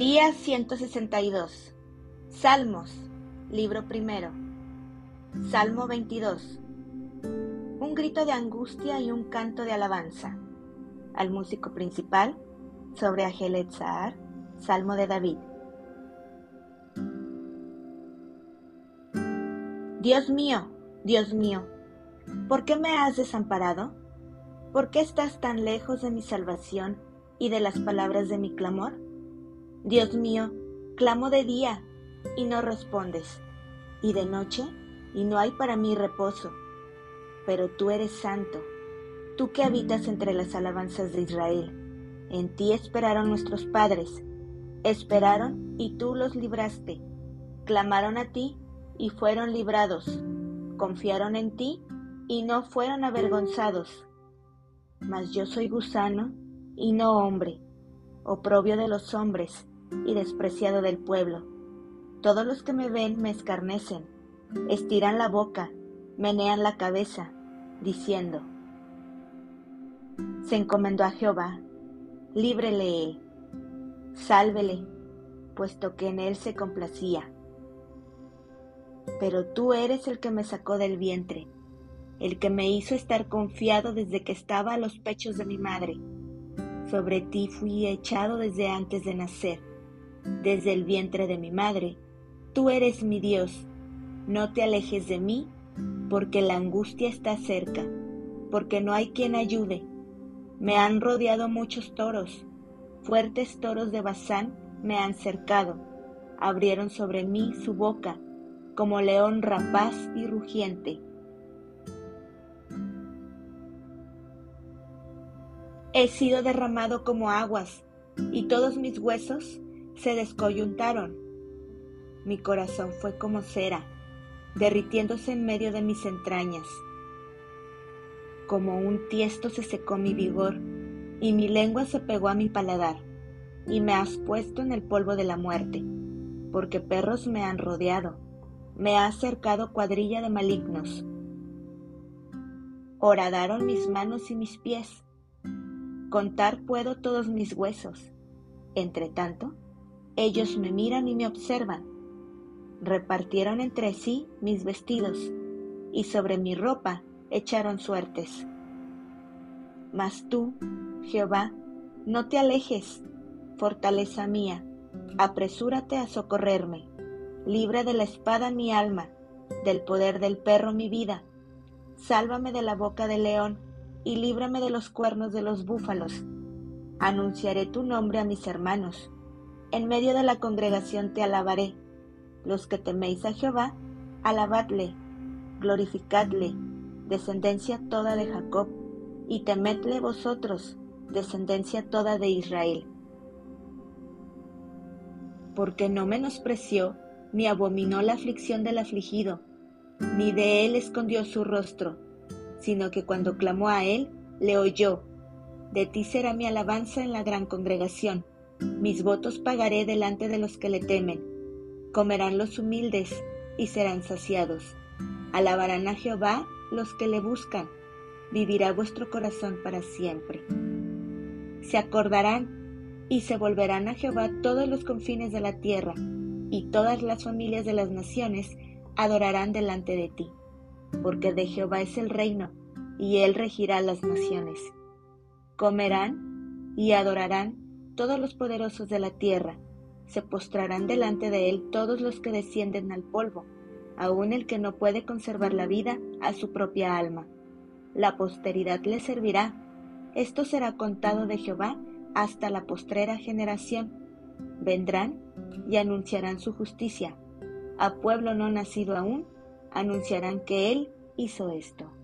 Día 162. Salmos, libro primero. Salmo 22. Un grito de angustia y un canto de alabanza. Al músico principal, sobre Agelet Zahar, Salmo de David. Dios mío, Dios mío, ¿por qué me has desamparado? ¿Por qué estás tan lejos de mi salvación y de las palabras de mi clamor? Dios mío, clamo de día y no respondes, y de noche y no hay para mí reposo. Pero tú eres santo, tú que habitas entre las alabanzas de Israel. En ti esperaron nuestros padres, esperaron y tú los libraste. Clamaron a ti y fueron librados. Confiaron en ti y no fueron avergonzados. Mas yo soy gusano y no hombre, oprobio de los hombres y despreciado del pueblo. Todos los que me ven me escarnecen, estiran la boca, menean la cabeza, diciendo, se encomendó a Jehová, líbrele él, sálvele, puesto que en él se complacía. Pero tú eres el que me sacó del vientre, el que me hizo estar confiado desde que estaba a los pechos de mi madre. Sobre ti fui echado desde antes de nacer desde el vientre de mi madre. Tú eres mi Dios, no te alejes de mí, porque la angustia está cerca, porque no hay quien ayude. Me han rodeado muchos toros, fuertes toros de Bazán me han cercado, abrieron sobre mí su boca, como león rapaz y rugiente. He sido derramado como aguas, y todos mis huesos se descoyuntaron. Mi corazón fue como cera, derritiéndose en medio de mis entrañas. Como un tiesto se secó mi vigor, y mi lengua se pegó a mi paladar, y me has puesto en el polvo de la muerte, porque perros me han rodeado, me ha cercado cuadrilla de malignos. Horadaron mis manos y mis pies, contar puedo todos mis huesos. Entre tanto, ellos me miran y me observan. Repartieron entre sí mis vestidos y sobre mi ropa echaron suertes. Mas tú, Jehová, no te alejes, fortaleza mía, apresúrate a socorrerme. Libre de la espada mi alma, del poder del perro mi vida. Sálvame de la boca del león y líbrame de los cuernos de los búfalos. Anunciaré tu nombre a mis hermanos en medio de la congregación te alabaré. Los que teméis a Jehová, alabadle, glorificadle, descendencia toda de Jacob, y temedle vosotros, descendencia toda de Israel. Porque no menospreció ni abominó la aflicción del afligido, ni de él escondió su rostro, sino que cuando clamó a él, le oyó. De ti será mi alabanza en la gran congregación mis votos pagaré delante de los que le temen. Comerán los humildes y serán saciados. Alabarán a Jehová los que le buscan. Vivirá vuestro corazón para siempre. Se acordarán y se volverán a Jehová todos los confines de la tierra, y todas las familias de las naciones adorarán delante de ti, porque de Jehová es el reino, y él regirá las naciones. Comerán y adorarán todos los poderosos de la tierra, se postrarán delante de él todos los que descienden al polvo, aun el que no puede conservar la vida a su propia alma. La posteridad le servirá. Esto será contado de Jehová hasta la postrera generación. Vendrán y anunciarán su justicia. A pueblo no nacido aún, anunciarán que Él hizo esto.